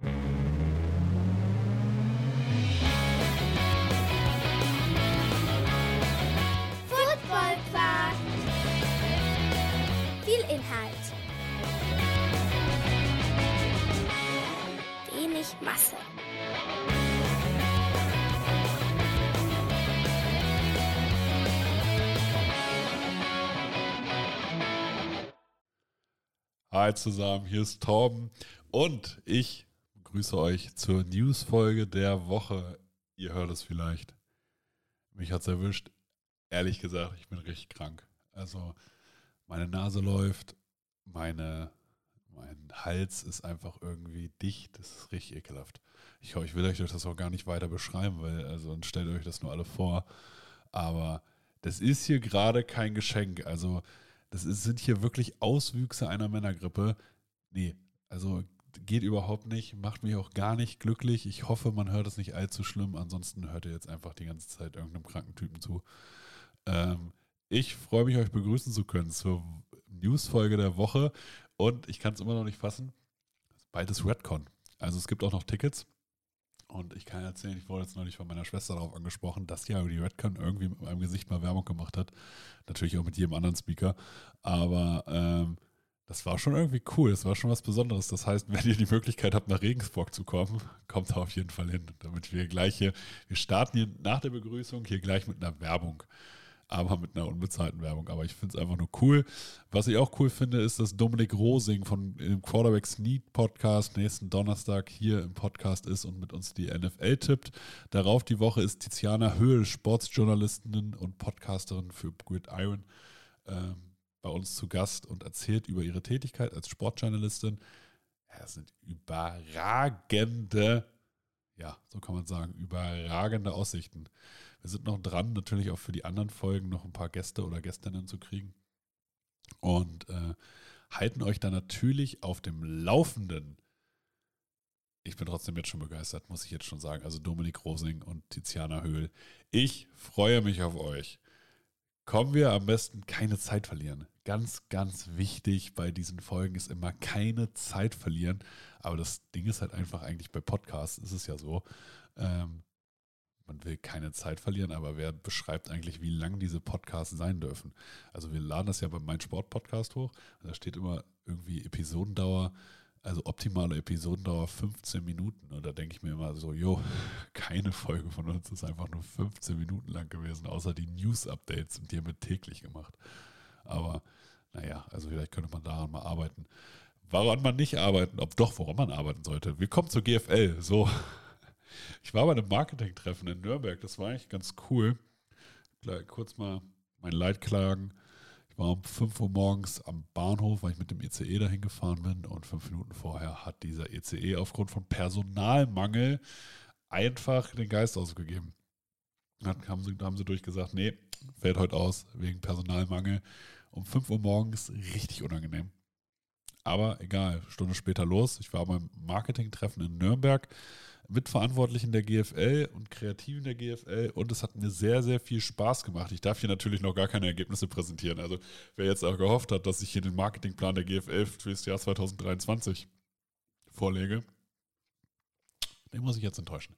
Football. Viel Inhalt. Wenig Masse. Hi zusammen, hier ist Torben und ich begrüße euch zur Newsfolge der Woche. Ihr hört es vielleicht. Mich hat es erwischt. Ehrlich gesagt, ich bin richtig krank. Also meine Nase läuft, meine, mein Hals ist einfach irgendwie dicht. Das ist richtig ekelhaft. Ich, ich will euch das auch gar nicht weiter beschreiben, weil also dann stellt euch das nur alle vor. Aber das ist hier gerade kein Geschenk. Also das ist, sind hier wirklich Auswüchse einer Männergrippe. Nee, also geht überhaupt nicht, macht mich auch gar nicht glücklich. Ich hoffe, man hört es nicht allzu schlimm. Ansonsten hört ihr jetzt einfach die ganze Zeit irgendeinem kranken Typen zu. Ähm, ich freue mich, euch begrüßen zu können zur Newsfolge der Woche. Und ich kann es immer noch nicht fassen. Bald ist Redcon. Also es gibt auch noch Tickets. Und ich kann erzählen, ich wurde jetzt neulich von meiner Schwester darauf angesprochen, dass ja die Redcon irgendwie mit meinem Gesicht mal Werbung gemacht hat. Natürlich auch mit jedem anderen Speaker. Aber ähm, das war schon irgendwie cool. Das war schon was Besonderes. Das heißt, wenn ihr die Möglichkeit habt, nach Regensburg zu kommen, kommt da auf jeden Fall hin. Damit wir gleich hier, wir starten hier nach der Begrüßung hier gleich mit einer Werbung aber mit einer unbezahlten Werbung. Aber ich finde es einfach nur cool. Was ich auch cool finde, ist, dass Dominik Rosing von dem Quarterback Sneak Podcast nächsten Donnerstag hier im Podcast ist und mit uns die NFL tippt. Darauf die Woche ist Tiziana Höhl, Sportsjournalistin und Podcasterin für Gridiron, ähm, bei uns zu Gast und erzählt über ihre Tätigkeit als Sportjournalistin. Das sind überragende, ja, so kann man sagen, überragende Aussichten. Wir sind noch dran, natürlich auch für die anderen Folgen noch ein paar Gäste oder Gästinnen zu kriegen. Und äh, halten euch da natürlich auf dem Laufenden. Ich bin trotzdem jetzt schon begeistert, muss ich jetzt schon sagen. Also Dominik Rosing und Tiziana Höhl. Ich freue mich auf euch. Kommen wir am besten keine Zeit verlieren. Ganz, ganz wichtig bei diesen Folgen ist immer keine Zeit verlieren. Aber das Ding ist halt einfach eigentlich bei Podcasts ist es ja so. Ähm, man will keine Zeit verlieren, aber wer beschreibt eigentlich, wie lang diese Podcasts sein dürfen? Also wir laden das ja bei meinem Sport-Podcast hoch. Da steht immer irgendwie Episodendauer, also optimale Episodendauer 15 Minuten. Und da denke ich mir immer so, jo, keine Folge von uns ist einfach nur 15 Minuten lang gewesen, außer die News-Updates die haben wir täglich gemacht. Aber naja, also vielleicht könnte man daran mal arbeiten. Woran man nicht arbeiten, ob doch, woran man arbeiten sollte. Willkommen zur GFL. So, ich war bei einem Marketing-Treffen in Nürnberg, das war eigentlich ganz cool. Kurz mal mein Leid klagen. Ich war um 5 Uhr morgens am Bahnhof, weil ich mit dem ECE dahin gefahren bin und fünf Minuten vorher hat dieser ECE aufgrund von Personalmangel einfach den Geist ausgegeben. Dann haben sie, haben sie durchgesagt, nee, fällt heute aus wegen Personalmangel. Um 5 Uhr morgens richtig unangenehm. Aber egal, Stunde später los. Ich war beim Marketing-Treffen in Nürnberg Mitverantwortlichen der GFL und Kreativen der GFL und es hat mir sehr, sehr viel Spaß gemacht. Ich darf hier natürlich noch gar keine Ergebnisse präsentieren. Also wer jetzt auch gehofft hat, dass ich hier den Marketingplan der GFL für das Jahr 2023 vorlege, den muss ich jetzt enttäuschen.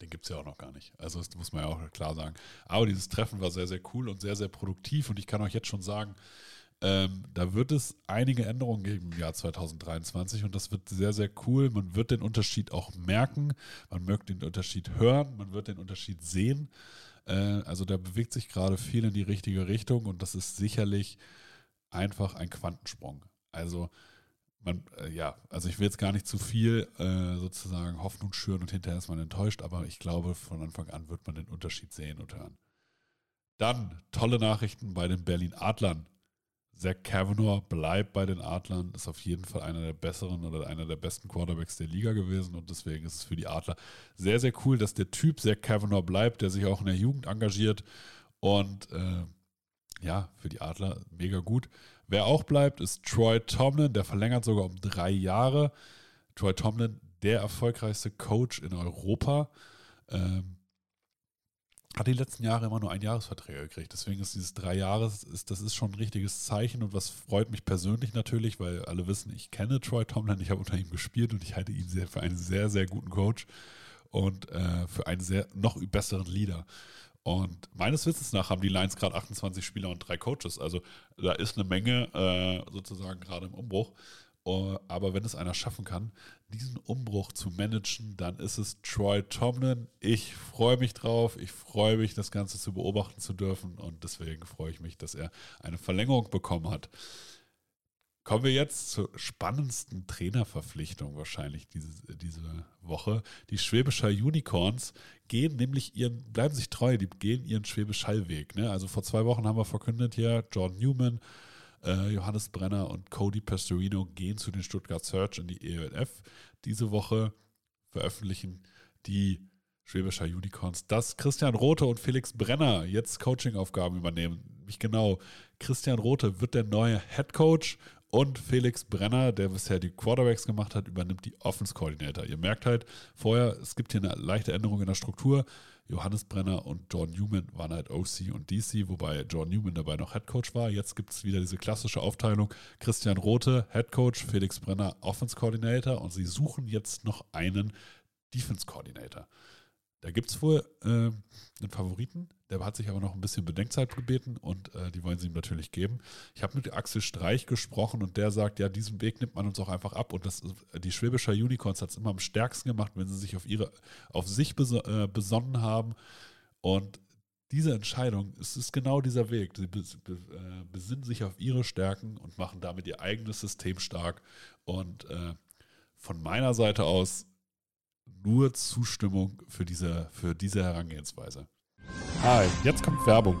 Den gibt es ja auch noch gar nicht. Also das muss man ja auch klar sagen. Aber dieses Treffen war sehr, sehr cool und sehr, sehr produktiv und ich kann euch jetzt schon sagen, ähm, da wird es einige Änderungen geben im Jahr 2023 und das wird sehr, sehr cool. Man wird den Unterschied auch merken, man wird den Unterschied hören, man wird den Unterschied sehen. Äh, also da bewegt sich gerade viel in die richtige Richtung und das ist sicherlich einfach ein Quantensprung. Also man, äh, ja, also ich will jetzt gar nicht zu viel äh, sozusagen Hoffnung schüren und hinterher ist man enttäuscht, aber ich glaube, von Anfang an wird man den Unterschied sehen und hören. Dann tolle Nachrichten bei den Berlin Adlern Zach Kavanaugh bleibt bei den Adlern, ist auf jeden Fall einer der besseren oder einer der besten Quarterbacks der Liga gewesen und deswegen ist es für die Adler sehr, sehr cool, dass der Typ Zach Kavanaugh bleibt, der sich auch in der Jugend engagiert und äh, ja, für die Adler mega gut. Wer auch bleibt, ist Troy Tomlin, der verlängert sogar um drei Jahre. Troy Tomlin, der erfolgreichste Coach in Europa. Ähm, hat die letzten Jahre immer nur ein Jahresverträge gekriegt. Deswegen ist dieses drei Jahres, ist, das ist schon ein richtiges Zeichen und was freut mich persönlich natürlich, weil alle wissen, ich kenne Troy Tomlin, ich habe unter ihm gespielt und ich halte ihn sehr, für einen sehr, sehr guten Coach und äh, für einen sehr noch besseren Leader. Und meines Wissens nach haben die Lions gerade 28 Spieler und drei Coaches. Also da ist eine Menge äh, sozusagen gerade im Umbruch. Uh, aber wenn es einer schaffen kann, diesen Umbruch zu managen, dann ist es Troy Tomlin. Ich freue mich drauf. Ich freue mich, das Ganze zu beobachten zu dürfen. Und deswegen freue ich mich, dass er eine Verlängerung bekommen hat. Kommen wir jetzt zur spannendsten Trainerverpflichtung wahrscheinlich diese, diese Woche. Die Schwäbischer Unicorns gehen nämlich ihren, bleiben sich treu, die gehen ihren Schwäbisch Hallweg. Ne? Also vor zwei Wochen haben wir verkündet hier, John Newman, äh, Johannes Brenner und Cody Pastorino gehen zu den Stuttgart Search in die ELF. Diese Woche veröffentlichen die Schwäbischer Unicorns, dass Christian Rote und Felix Brenner jetzt Coaching-Aufgaben übernehmen. Mich genau. Christian Rote wird der neue Head Coach und Felix Brenner, der bisher die Quarterbacks gemacht hat, übernimmt die Offense Coordinator. Ihr merkt halt vorher, es gibt hier eine leichte Änderung in der Struktur. Johannes Brenner und John Newman waren halt OC und DC, wobei John Newman dabei noch Head Coach war. Jetzt gibt es wieder diese klassische Aufteilung. Christian Rote, Head Coach, Felix Brenner, Offense Coordinator und sie suchen jetzt noch einen Defense Coordinator. Da gibt es wohl äh, einen Favoriten, der hat sich aber noch ein bisschen Bedenkzeit gebeten und äh, die wollen sie ihm natürlich geben. Ich habe mit Axel Streich gesprochen und der sagt, ja, diesen Weg nimmt man uns auch einfach ab. Und das, die Schwäbischer Unicorns hat es immer am stärksten gemacht, wenn sie sich auf, ihre, auf sich beso äh, besonnen haben. Und diese Entscheidung, es ist genau dieser Weg. Sie äh, besinnen sich auf ihre Stärken und machen damit ihr eigenes System stark. Und äh, von meiner Seite aus nur Zustimmung für diese, für diese Herangehensweise. Hi, jetzt kommt Werbung.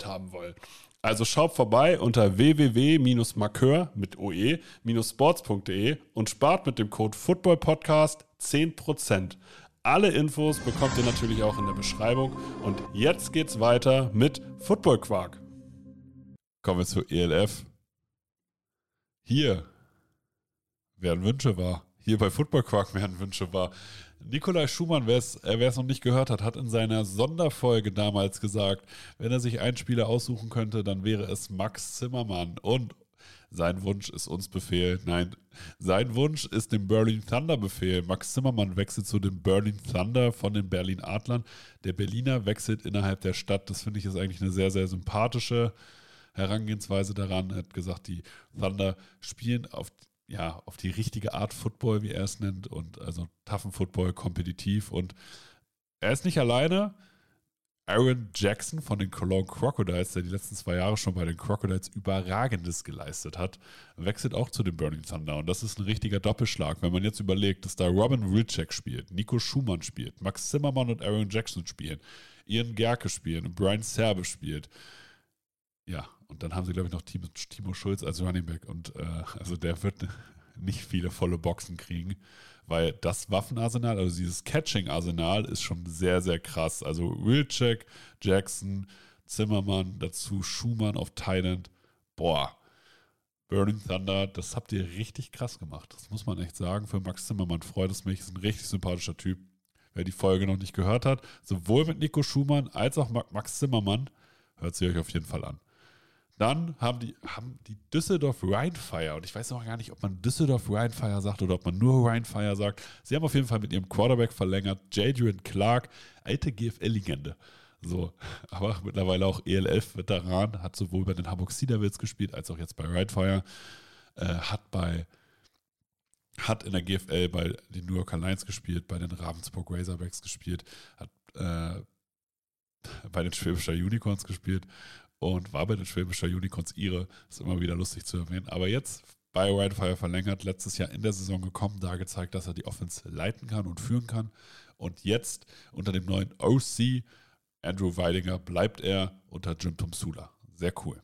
haben wollen. Also schaut vorbei unter www-markeur mit oe-sports.de und spart mit dem Code FOOTBALLPODCAST 10%. Alle Infos bekommt ihr natürlich auch in der Beschreibung. Und jetzt geht's weiter mit Football Quark. Kommen wir zur ELF. Hier werden Wünsche wahr. Hier bei Football Quark werden Wünsche wahr. Nikolai Schumann, wer es äh, noch nicht gehört hat, hat in seiner Sonderfolge damals gesagt, wenn er sich einen Spieler aussuchen könnte, dann wäre es Max Zimmermann. Und sein Wunsch ist uns Befehl. Nein, sein Wunsch ist dem Berlin Thunder Befehl. Max Zimmermann wechselt zu dem Berlin Thunder von den Berlin Adlern. Der Berliner wechselt innerhalb der Stadt. Das finde ich ist eigentlich eine sehr, sehr sympathische Herangehensweise daran. Er hat gesagt, die Thunder spielen auf ja, auf die richtige Art Football, wie er es nennt, und also toughen Football, kompetitiv. Und er ist nicht alleine. Aaron Jackson von den Cologne Crocodiles, der die letzten zwei Jahre schon bei den Crocodiles Überragendes geleistet hat, wechselt auch zu den Burning Thunder. Und das ist ein richtiger Doppelschlag, wenn man jetzt überlegt, dass da Robin Wilczek spielt, Nico Schumann spielt, Max Zimmermann und Aaron Jackson spielen, Ian Gerke spielen und Brian Serbe spielt. Ja, und dann haben sie, glaube ich, noch Timo, Timo Schulz als Running Back. Und äh, also der wird nicht viele volle Boxen kriegen, weil das Waffenarsenal, also dieses Catching-Arsenal ist schon sehr, sehr krass. Also Wilczek, Jackson, Zimmermann, dazu Schumann auf Thailand. Boah, Burning Thunder, das habt ihr richtig krass gemacht. Das muss man echt sagen. Für Max Zimmermann freut es mich. Ist ein richtig sympathischer Typ. Wer die Folge noch nicht gehört hat, sowohl mit Nico Schumann als auch Max Zimmermann, hört sie euch auf jeden Fall an. Dann haben die, haben die Düsseldorf Rheinfire, und ich weiß noch gar nicht, ob man Düsseldorf Rheinfire sagt oder ob man nur Rheinfire sagt. Sie haben auf jeden Fall mit ihrem Quarterback verlängert, Jadrian Clark, alte GFL-Legende. So, aber mittlerweile auch ELF-Veteran, hat sowohl bei den Hamburg Sea Devils gespielt, als auch jetzt bei Ridefire, äh, hat bei hat in der GFL bei den New Yorker Lions gespielt, bei den Ravensburg Razorbacks gespielt, hat äh, bei den Schwäbischer Unicorns gespielt und war bei den Schwäbischer Unicorns ihre. Ist immer wieder lustig zu erwähnen. Aber jetzt bei Wildfire verlängert, letztes Jahr in der Saison gekommen, da gezeigt, dass er die Offense leiten kann und führen kann. Und jetzt unter dem neuen OC Andrew Weidinger bleibt er unter Jim Tomsula. Sehr cool.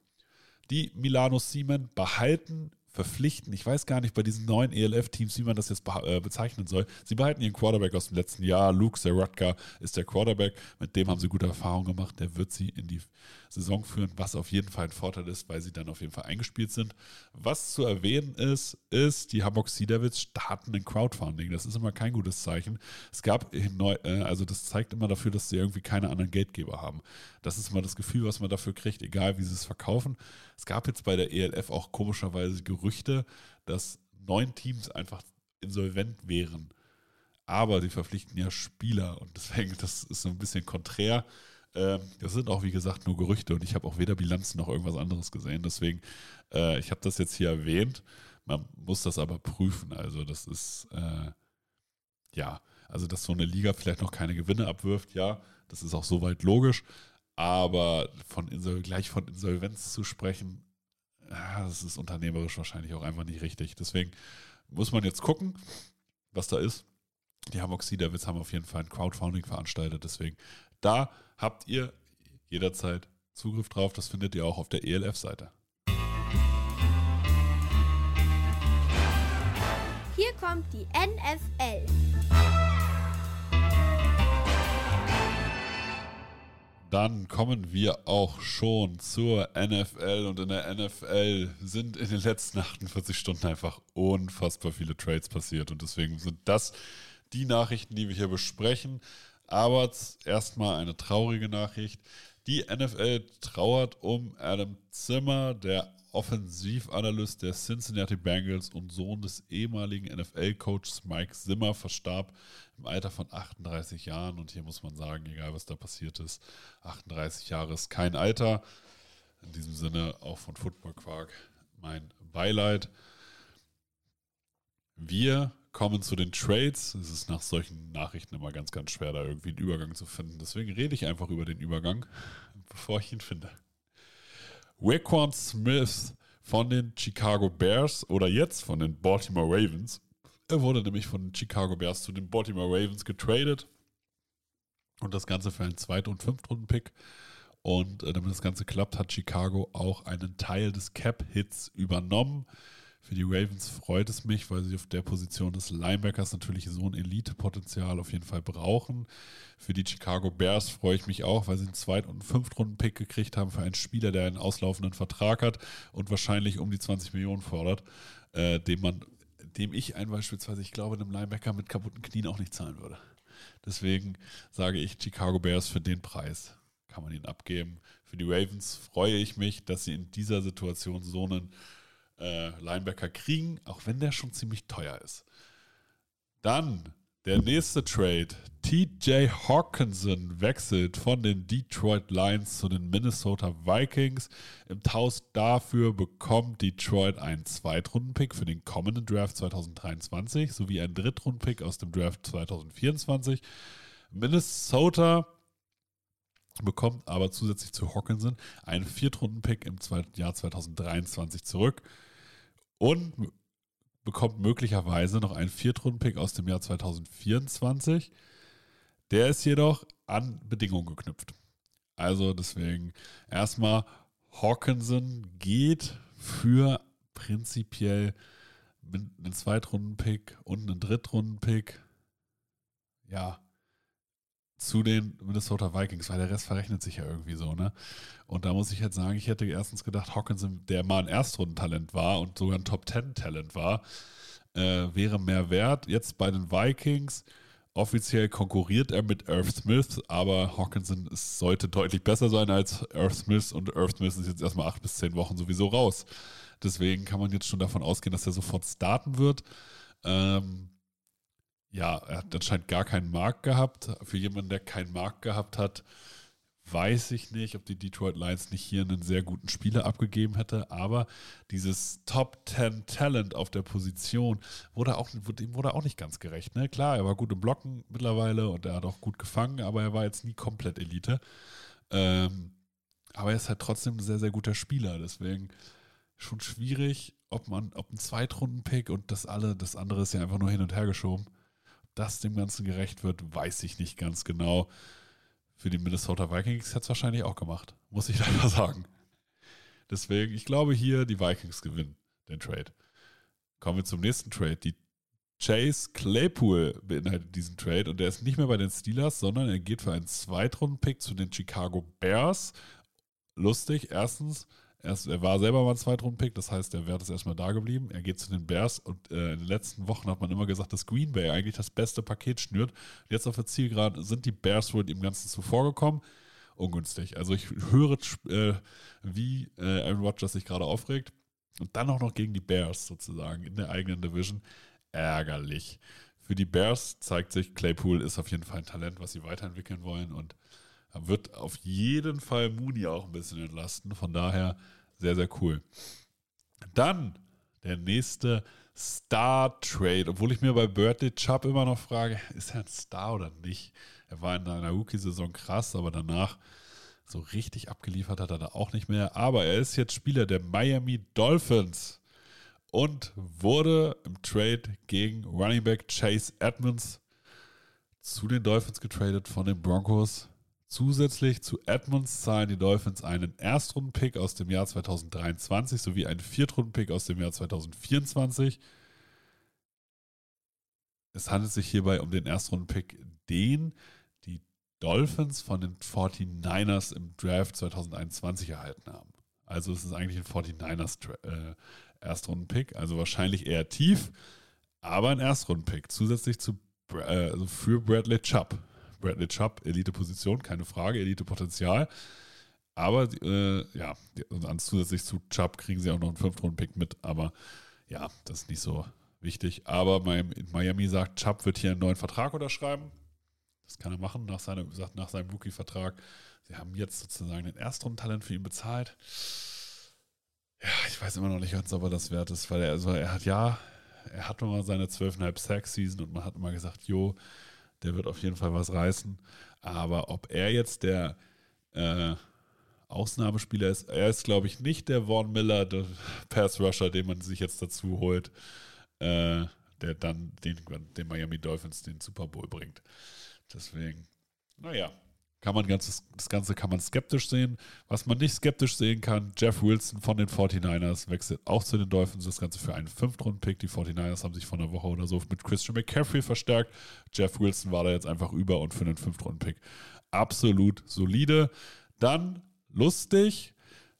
Die Milano Siemen behalten verpflichten. Ich weiß gar nicht bei diesen neuen ELF-Teams, wie man das jetzt äh, bezeichnen soll. Sie behalten ihren Quarterback aus dem letzten Jahr. Luke Zeratka ist der Quarterback. Mit dem haben sie gute Erfahrungen gemacht. Der wird sie in die Saison führen, was auf jeden Fall ein Vorteil ist, weil sie dann auf jeden Fall eingespielt sind. Was zu erwähnen ist, ist, die Hamburg Sea Devils starten ein Crowdfunding. Das ist immer kein gutes Zeichen. Es gab, äh, also das zeigt immer dafür, dass sie irgendwie keine anderen Geldgeber haben. Das ist immer das Gefühl, was man dafür kriegt, egal wie sie es verkaufen. Es gab jetzt bei der ELF auch komischerweise Gerüchte, dass neun Teams einfach insolvent wären. Aber sie verpflichten ja Spieler und deswegen, das ist so ein bisschen konträr. Ähm, das sind auch, wie gesagt, nur Gerüchte und ich habe auch weder Bilanzen noch irgendwas anderes gesehen. Deswegen, äh, ich habe das jetzt hier erwähnt. Man muss das aber prüfen. Also, das ist, äh, ja, also, dass so eine Liga vielleicht noch keine Gewinne abwirft, ja, das ist auch soweit logisch. Aber von Insol gleich von Insolvenz zu sprechen, das ist unternehmerisch wahrscheinlich auch einfach nicht richtig. Deswegen muss man jetzt gucken, was da ist. Die Hamburg haben auf jeden Fall ein Crowdfunding veranstaltet. Deswegen da habt ihr jederzeit Zugriff drauf. Das findet ihr auch auf der ELF-Seite. Hier kommt die NFL. Dann kommen wir auch schon zur NFL und in der NFL sind in den letzten 48 Stunden einfach unfassbar viele Trades passiert und deswegen sind das die Nachrichten, die wir hier besprechen. Aber erstmal eine traurige Nachricht. Die NFL trauert um Adam Zimmer, der Offensivanalyst der Cincinnati Bengals und Sohn des ehemaligen NFL-Coaches Mike Zimmer, verstarb im Alter von 38 Jahren. Und hier muss man sagen, egal was da passiert ist, 38 Jahre ist kein Alter. In diesem Sinne auch von Football Quark mein Beileid. Wir kommen zu den Trades. Es ist nach solchen Nachrichten immer ganz, ganz schwer, da irgendwie einen Übergang zu finden. Deswegen rede ich einfach über den Übergang, bevor ich ihn finde. Raquan Smith von den Chicago Bears oder jetzt von den Baltimore Ravens. Er wurde nämlich von den Chicago Bears zu den Baltimore Ravens getradet. Und das Ganze für einen Zweit- und Fünftrunden-Pick. Und äh, damit das Ganze klappt, hat Chicago auch einen Teil des Cap-Hits übernommen. Für die Ravens freut es mich, weil sie auf der Position des Linebackers natürlich so ein Elite-Potenzial auf jeden Fall brauchen. Für die Chicago Bears freue ich mich auch, weil sie einen Zweit- und Fünftrunden-Pick gekriegt haben für einen Spieler, der einen auslaufenden Vertrag hat und wahrscheinlich um die 20 Millionen fordert, äh, dem man, dem ich einen beispielsweise, ich glaube, einem Linebacker mit kaputten Knien auch nicht zahlen würde. Deswegen sage ich Chicago Bears für den Preis kann man ihn abgeben. Für die Ravens freue ich mich, dass sie in dieser Situation so einen äh, Linebacker kriegen, auch wenn der schon ziemlich teuer ist. Dann der nächste Trade. TJ Hawkinson wechselt von den Detroit Lions zu den Minnesota Vikings. Im Tausch dafür bekommt Detroit einen Zweitrunden-Pick für den kommenden Draft 2023 sowie einen Drittrunden-Pick aus dem Draft 2024. Minnesota bekommt aber zusätzlich zu Hawkinson einen Viertrunden-Pick im Jahr 2023 zurück und bekommt möglicherweise noch einen Viertrunden-Pick aus dem Jahr 2024. Der ist jedoch an Bedingungen geknüpft. Also deswegen erstmal Hawkinson geht für prinzipiell einen Zweitrunden-Pick und einen Drittrunden-Pick. Ja, zu den Minnesota Vikings, weil der Rest verrechnet sich ja irgendwie so, ne? Und da muss ich jetzt sagen, ich hätte erstens gedacht, Hawkinson, der mal ein Erstrundentalent war und sogar ein Top-Ten-Talent war, äh, wäre mehr wert. Jetzt bei den Vikings, offiziell konkurriert er mit Earth Smith, aber Hawkinson ist, sollte deutlich besser sein als Earth Smith und Earth Smith ist jetzt erstmal acht bis zehn Wochen sowieso raus. Deswegen kann man jetzt schon davon ausgehen, dass er sofort starten wird. Ähm, ja, er hat anscheinend gar keinen Markt gehabt. Für jemanden, der keinen Markt gehabt hat, weiß ich nicht, ob die Detroit Lions nicht hier einen sehr guten Spieler abgegeben hätte, aber dieses Top 10 Talent auf der Position wurde auch, dem wurde auch nicht ganz gerecht. Ne? Klar, er war gut im Blocken mittlerweile und er hat auch gut gefangen, aber er war jetzt nie komplett Elite. Ähm, aber er ist halt trotzdem ein sehr, sehr guter Spieler. Deswegen schon schwierig, ob man, ob ein Zweitrunden-Pick und das alle, das andere ist ja einfach nur hin und her geschoben. Das dem Ganzen gerecht wird, weiß ich nicht ganz genau. Für die Minnesota Vikings hätte es wahrscheinlich auch gemacht, muss ich leider sagen. Deswegen, ich glaube hier, die Vikings gewinnen den Trade. Kommen wir zum nächsten Trade. Die Chase Claypool beinhaltet diesen Trade und der ist nicht mehr bei den Steelers, sondern er geht für einen Zweitrunden-Pick zu den Chicago Bears. Lustig, erstens, Erst, er war selber mal ein Zweitrunden-Pick, das heißt, der Wert ist erstmal da geblieben. Er geht zu den Bears und äh, in den letzten Wochen hat man immer gesagt, dass Green Bay eigentlich das beste Paket schnürt. Jetzt auf der Zielgerade sind die Bears wohl dem Ganzen zuvorgekommen. Ungünstig. Also ich höre, äh, wie äh, Aaron Rodgers sich gerade aufregt. Und dann auch noch gegen die Bears sozusagen in der eigenen Division. Ärgerlich. Für die Bears zeigt sich, Claypool ist auf jeden Fall ein Talent, was sie weiterentwickeln wollen und wird auf jeden Fall Mooney auch ein bisschen entlasten. Von daher sehr, sehr cool. Dann der nächste Star Trade, obwohl ich mir bei Bertie Chubb immer noch frage, ist er ein Star oder nicht? Er war in seiner Rookie-Saison krass, aber danach so richtig abgeliefert hat er da auch nicht mehr. Aber er ist jetzt Spieler der Miami Dolphins und wurde im Trade gegen Running Back Chase Edmonds zu den Dolphins getradet von den Broncos. Zusätzlich zu Edmonds zahlen die Dolphins einen Erstrunden-Pick aus dem Jahr 2023 sowie einen Viertrunden-Pick aus dem Jahr 2024. Es handelt sich hierbei um den Erstrunden-Pick, den die Dolphins von den 49ers im Draft 2021 erhalten haben. Also es ist eigentlich ein 49ers äh, Erstrunden-Pick, also wahrscheinlich eher tief, aber ein Erstrunden-Pick. Zusätzlich zu, äh, also für Bradley Chubb. Bradley Chubb, Elite-Position, keine Frage, Elite-Potenzial. Aber äh, ja, und zusätzlich zu Chubb kriegen sie auch noch einen Fünftrunden-Pick mit. Aber ja, das ist nicht so wichtig. Aber mein, Miami sagt, Chubb wird hier einen neuen Vertrag unterschreiben. Das kann er machen nach, seiner, nach seinem Rookie-Vertrag. Sie haben jetzt sozusagen den Erstrundentalent für ihn bezahlt. Ja, ich weiß immer noch nicht ganz, ob er das wert ist, weil er, also er hat ja, er hat mal seine 12,5 Sack-Season und man hat immer gesagt, jo, der wird auf jeden Fall was reißen. Aber ob er jetzt der äh, Ausnahmespieler ist, er ist, glaube ich, nicht der Vaughn Miller, der Pass-Rusher, den man sich jetzt dazu holt, äh, der dann den, den Miami Dolphins den Super Bowl bringt. Deswegen, naja, kann man ganz, das Ganze kann man skeptisch sehen. Was man nicht skeptisch sehen kann, Jeff Wilson von den 49ers wechselt auch zu den Dolphins. Das Ganze für einen Fünftrunden-Pick. Die 49ers haben sich vor einer Woche oder so mit Christian McCaffrey verstärkt. Jeff Wilson war da jetzt einfach über und für einen Fünftrunden-Pick absolut solide. Dann lustig,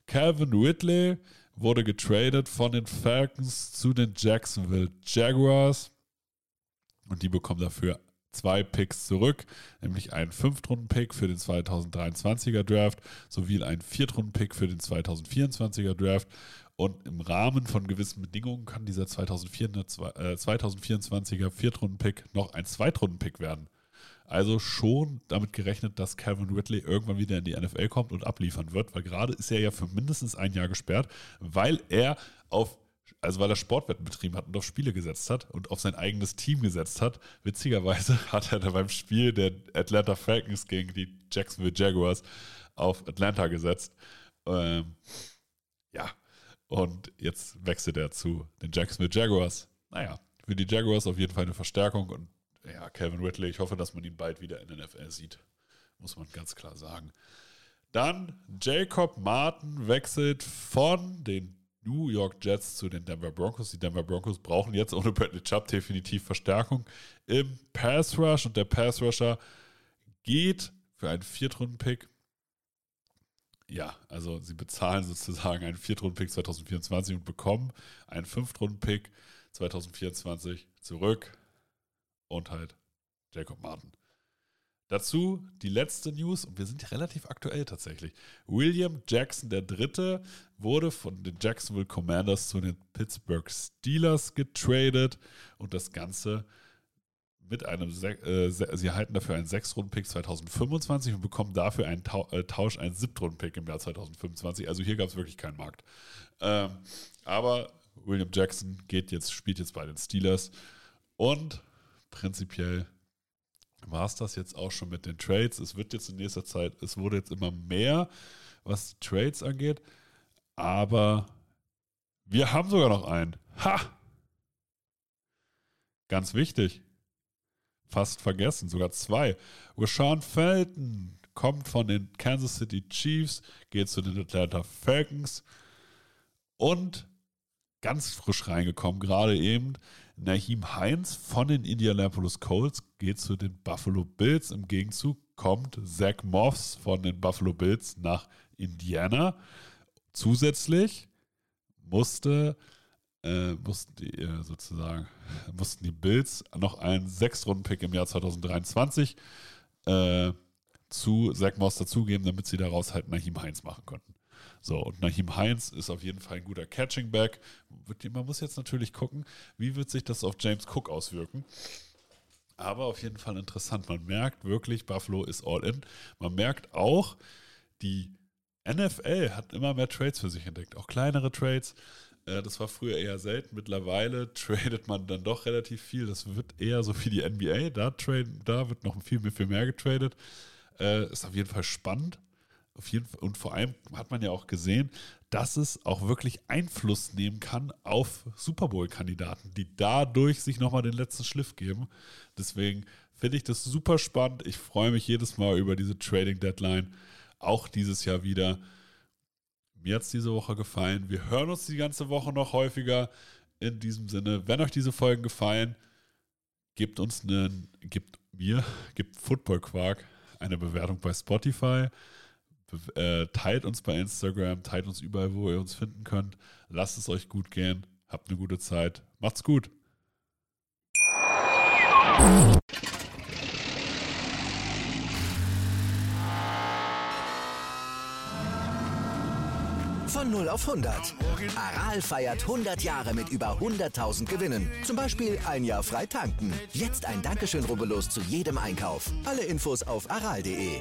Calvin Ridley wurde getradet von den Falcons zu den Jacksonville Jaguars. Und die bekommen dafür zwei Picks zurück, nämlich einen Fünftrunden-Pick für den 2023er Draft sowie einen Viertrunden-Pick für den 2024er Draft. Und im Rahmen von gewissen Bedingungen kann dieser 2024er äh, Viertrunden-Pick noch ein Zweitrunden-Pick werden. Also schon damit gerechnet, dass Calvin Ridley irgendwann wieder in die NFL kommt und abliefern wird, weil gerade ist er ja für mindestens ein Jahr gesperrt, weil er auf also weil er Sportwetten betrieben hat und auf Spiele gesetzt hat und auf sein eigenes Team gesetzt hat. Witzigerweise hat er da beim Spiel der Atlanta Falcons gegen die Jacksonville Jaguars auf Atlanta gesetzt. Ähm, ja, und jetzt wechselt er zu den Jacksonville Jaguars. Naja, für die Jaguars auf jeden Fall eine Verstärkung und ja, Calvin Ridley, ich hoffe, dass man ihn bald wieder in der NFL sieht. Muss man ganz klar sagen. Dann Jacob Martin wechselt von den New York Jets zu den Denver Broncos. Die Denver Broncos brauchen jetzt ohne Bradley Chubb definitiv Verstärkung im Pass Rush und der Pass Rusher geht für einen Viertrunden-Pick. Ja, also sie bezahlen sozusagen einen Viertrunden-Pick 2024 und bekommen einen Fünftrunden-Pick 2024 zurück und halt Jacob Martin. Dazu die letzte News, und wir sind relativ aktuell tatsächlich. William Jackson III. wurde von den Jacksonville Commanders zu den Pittsburgh Steelers getradet und das Ganze mit einem, äh, sie erhalten dafür einen Sechs-Runden-Pick 2025 und bekommen dafür einen Tau äh, Tausch, einen Siebtrunden-Pick im Jahr 2025. Also hier gab es wirklich keinen Markt. Ähm, aber William Jackson geht jetzt, spielt jetzt bei den Steelers und prinzipiell war es das jetzt auch schon mit den Trades. Es wird jetzt in nächster Zeit, es wurde jetzt immer mehr, was die Trades angeht, aber wir haben sogar noch einen. Ha! Ganz wichtig fast vergessen, sogar zwei. Rashawn Felton kommt von den Kansas City Chiefs, geht zu den Atlanta Falcons und ganz frisch reingekommen, gerade eben, Naheem Heinz von den Indianapolis Colts geht zu den Buffalo Bills. Im Gegenzug kommt Zach Moss von den Buffalo Bills nach Indiana. Zusätzlich musste äh, mussten die äh, sozusagen, mussten die Bills noch einen Sechs-Runden-Pick im Jahr 2023 äh, zu Zach Moss dazugeben, damit sie daraus halt Nahim Heinz machen konnten. So, und Nahim Heinz ist auf jeden Fall ein guter Catching-Back. Man muss jetzt natürlich gucken, wie wird sich das auf James Cook auswirken. Aber auf jeden Fall interessant. Man merkt wirklich, Buffalo ist all in. Man merkt auch, die NFL hat immer mehr Trades für sich entdeckt, auch kleinere Trades. Äh, das war früher eher selten. Mittlerweile tradet man dann doch relativ viel. Das wird eher so wie die NBA. Da, trade, da wird noch viel, viel mehr getradet. Äh, ist auf jeden Fall spannend. Auf jeden Fall, und vor allem hat man ja auch gesehen, dass es auch wirklich Einfluss nehmen kann auf Super Bowl-Kandidaten, die dadurch sich nochmal den letzten Schliff geben. Deswegen finde ich das super spannend. Ich freue mich jedes Mal über diese Trading Deadline. Auch dieses Jahr wieder. Mir hat es diese Woche gefallen. Wir hören uns die ganze Woche noch häufiger. In diesem Sinne, wenn euch diese Folgen gefallen, gebt uns einen, gebt mir, gebt Football Quark eine Bewertung bei Spotify. Äh, teilt uns bei Instagram, teilt uns überall, wo ihr uns finden könnt. Lasst es euch gut gehen. Habt eine gute Zeit. Macht's gut. Von 0 auf 100. Aral feiert 100 Jahre mit über 100.000 Gewinnen. Zum Beispiel ein Jahr frei tanken. Jetzt ein Dankeschön, rubbellos zu jedem Einkauf. Alle Infos auf aral.de.